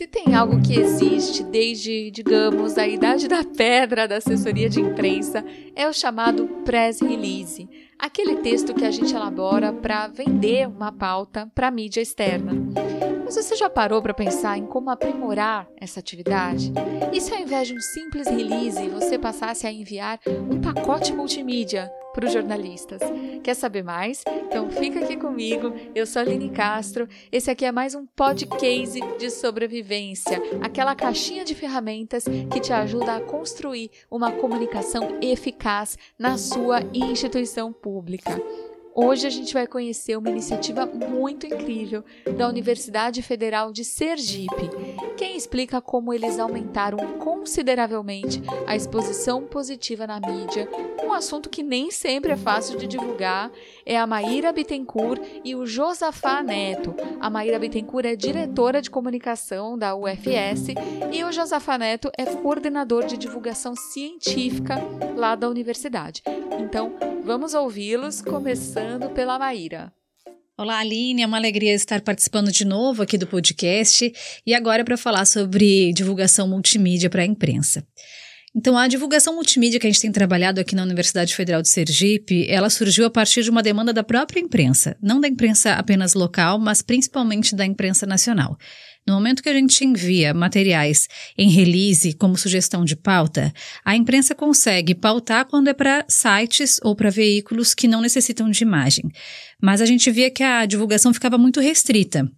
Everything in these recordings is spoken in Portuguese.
Se tem algo que existe desde, digamos, a idade da pedra da assessoria de imprensa, é o chamado press release, aquele texto que a gente elabora para vender uma pauta para mídia externa. Mas você já parou para pensar em como aprimorar essa atividade? E se ao invés de um simples release você passasse a enviar um pacote multimídia para os jornalistas? Quer saber mais? Então fica aqui comigo. Eu sou a Aline Castro. Esse aqui é mais um podcast de sobrevivência, aquela caixinha de ferramentas que te ajuda a construir uma comunicação eficaz na sua instituição pública. Hoje a gente vai conhecer uma iniciativa muito incrível da Universidade Federal de Sergipe. Quem explica como eles aumentaram consideravelmente a exposição positiva na mídia, um assunto que nem sempre é fácil de divulgar, é a Maíra Bittencourt e o Josafá Neto. A Maíra Bittencourt é diretora de comunicação da UFS e o Josafá Neto é coordenador de divulgação científica lá da universidade. Então, vamos ouvi-los, começando pela Maíra. Olá, Aline, é uma alegria estar participando de novo aqui do podcast e agora para falar sobre divulgação multimídia para a imprensa. Então, a divulgação multimídia que a gente tem trabalhado aqui na Universidade Federal de Sergipe, ela surgiu a partir de uma demanda da própria imprensa, não da imprensa apenas local, mas principalmente da imprensa nacional. No momento que a gente envia materiais em release como sugestão de pauta, a imprensa consegue pautar quando é para sites ou para veículos que não necessitam de imagem. Mas a gente via que a divulgação ficava muito restrita.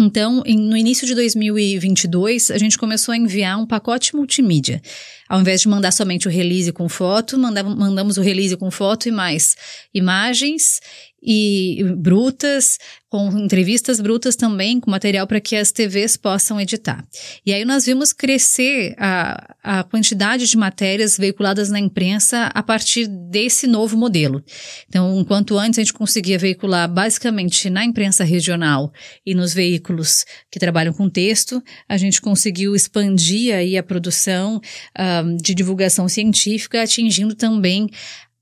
Então, no início de 2022, a gente começou a enviar um pacote multimídia. Ao invés de mandar somente o release com foto, mandamos o release com foto e mais imagens e brutas, com entrevistas brutas também, com material para que as TVs possam editar. E aí nós vimos crescer a, a quantidade de matérias veiculadas na imprensa a partir desse novo modelo. Então, enquanto antes a gente conseguia veicular basicamente na imprensa regional e nos veículos que trabalham com texto, a gente conseguiu expandir aí a produção um, de divulgação científica, atingindo também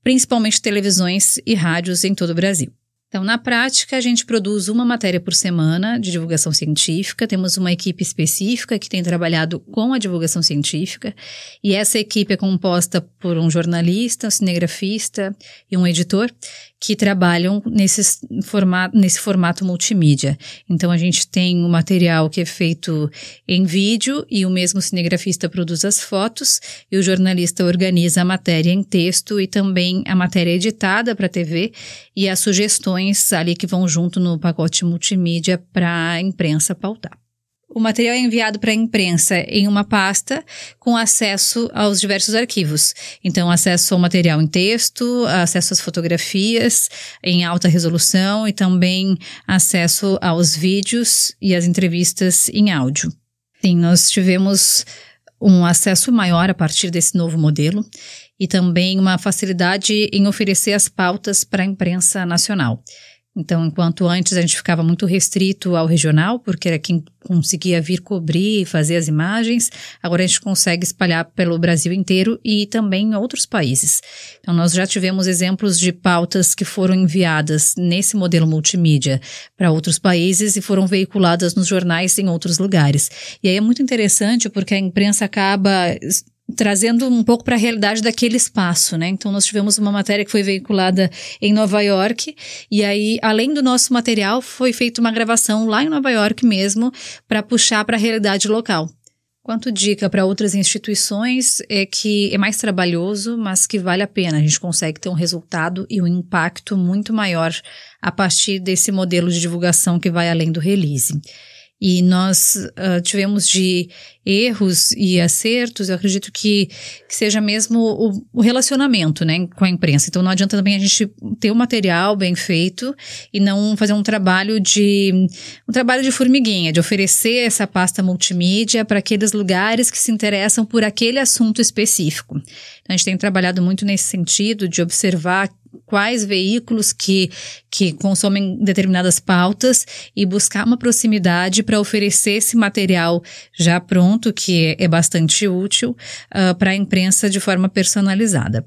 principalmente televisões e rádios em todo o Brasil. Então, na prática, a gente produz uma matéria por semana de divulgação científica. Temos uma equipe específica que tem trabalhado com a divulgação científica, e essa equipe é composta por um jornalista, um cinegrafista e um editor que trabalham nesse formato, nesse formato multimídia. Então, a gente tem o material que é feito em vídeo e o mesmo cinegrafista produz as fotos e o jornalista organiza a matéria em texto e também a matéria editada para TV e as sugestões ali que vão junto no pacote multimídia para a imprensa pautar. O material é enviado para a imprensa em uma pasta com acesso aos diversos arquivos. Então, acesso ao material em texto, acesso às fotografias em alta resolução e também acesso aos vídeos e às entrevistas em áudio. Sim, nós tivemos um acesso maior a partir desse novo modelo e também uma facilidade em oferecer as pautas para a imprensa nacional. Então, enquanto antes a gente ficava muito restrito ao regional, porque era quem conseguia vir cobrir e fazer as imagens, agora a gente consegue espalhar pelo Brasil inteiro e também em outros países. Então, nós já tivemos exemplos de pautas que foram enviadas nesse modelo multimídia para outros países e foram veiculadas nos jornais em outros lugares. E aí é muito interessante porque a imprensa acaba trazendo um pouco para a realidade daquele espaço, né? Então nós tivemos uma matéria que foi veiculada em Nova York e aí além do nosso material foi feita uma gravação lá em Nova York mesmo para puxar para a realidade local. Quanto dica para outras instituições é que é mais trabalhoso, mas que vale a pena. A gente consegue ter um resultado e um impacto muito maior a partir desse modelo de divulgação que vai além do release. E nós uh, tivemos de erros e acertos, eu acredito que, que seja mesmo o, o, relacionamento né, com a imprensa. Então não adianta também a gente ter o um material bem feito e não fazer um trabalho de um trabalho de formiguinha, de oferecer essa pasta multimídia para aqueles lugares que se interessam por aquele assunto específico. Então, a gente tem trabalhado muito nesse sentido de observar quais veículos que, que consomem determinadas pautas e buscar uma proximidade para oferecer esse material já pronto, que é, é bastante útil, uh, para a imprensa de forma personalizada.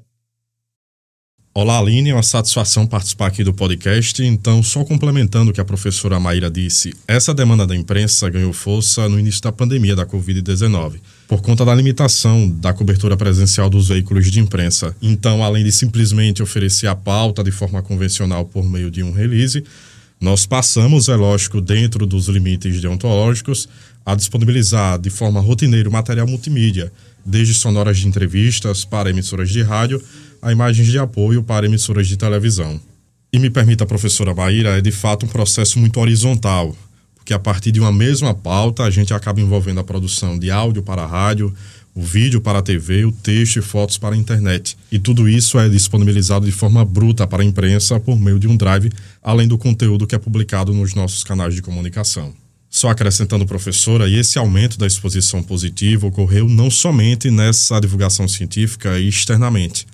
Olá, Aline, é uma satisfação participar aqui do podcast. Então, só complementando o que a professora Maíra disse, essa demanda da imprensa ganhou força no início da pandemia da Covid-19, por conta da limitação da cobertura presencial dos veículos de imprensa. Então, além de simplesmente oferecer a pauta de forma convencional por meio de um release, nós passamos, é lógico, dentro dos limites deontológicos, a disponibilizar de forma rotineira o material multimídia, desde sonoras de entrevistas para emissoras de rádio a imagens de apoio para emissoras de televisão. E me permita, professora Maíra, é de fato um processo muito horizontal, porque a partir de uma mesma pauta a gente acaba envolvendo a produção de áudio para a rádio, o vídeo para a TV, o texto e fotos para a internet. E tudo isso é disponibilizado de forma bruta para a imprensa por meio de um drive, além do conteúdo que é publicado nos nossos canais de comunicação. Só acrescentando, professora, e esse aumento da exposição positiva ocorreu não somente nessa divulgação científica e externamente,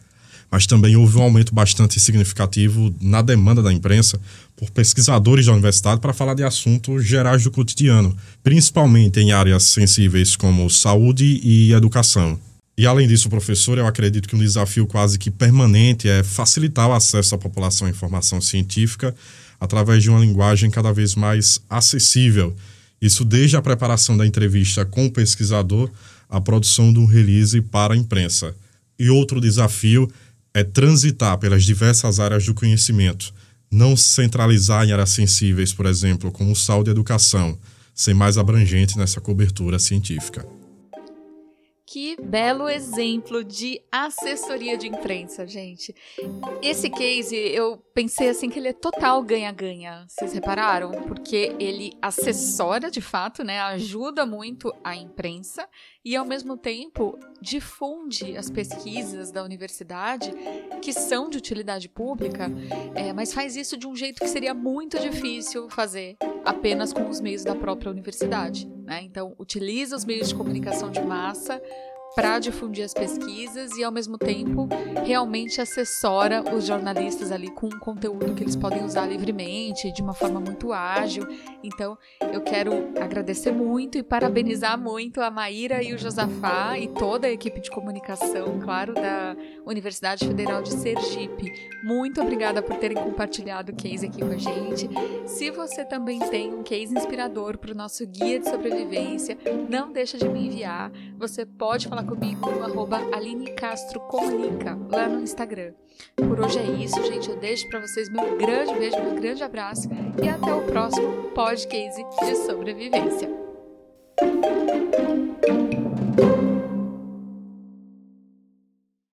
mas também houve um aumento bastante significativo na demanda da imprensa por pesquisadores da universidade para falar de assuntos gerais do cotidiano, principalmente em áreas sensíveis como saúde e educação. E além disso, professor, eu acredito que um desafio quase que permanente é facilitar o acesso à população à informação científica através de uma linguagem cada vez mais acessível. Isso desde a preparação da entrevista com o pesquisador à produção de um release para a imprensa. E outro desafio é transitar pelas diversas áreas do conhecimento, não centralizar em áreas sensíveis, por exemplo, como saúde e educação, ser mais abrangente nessa cobertura científica. Que belo exemplo de assessoria de imprensa, gente. Esse case, eu pensei assim que ele é total ganha-ganha. Vocês repararam? Porque ele assessora de fato, né? Ajuda muito a imprensa e ao mesmo tempo difunde as pesquisas da universidade que são de utilidade pública, é, mas faz isso de um jeito que seria muito difícil fazer apenas com os meios da própria universidade. Né? Então, utiliza os meios de comunicação de massa para difundir as pesquisas e, ao mesmo tempo, realmente assessora os jornalistas ali com um conteúdo que eles podem usar livremente, de uma forma muito ágil. Então, eu quero agradecer muito e parabenizar muito a Maíra e o Josafá e toda a equipe de comunicação, claro, da Universidade Federal de Sergipe. Muito obrigada por terem compartilhado o case aqui com a gente. Se você também tem um case inspirador para o nosso guia de sobrevivência, não deixa de me enviar. Você pode falar comigo no arroba Aline Castro Comunica, lá no Instagram. Por hoje é isso, gente. Eu deixo para vocês meu grande beijo, meu grande abraço e até o próximo podcast de sobrevivência.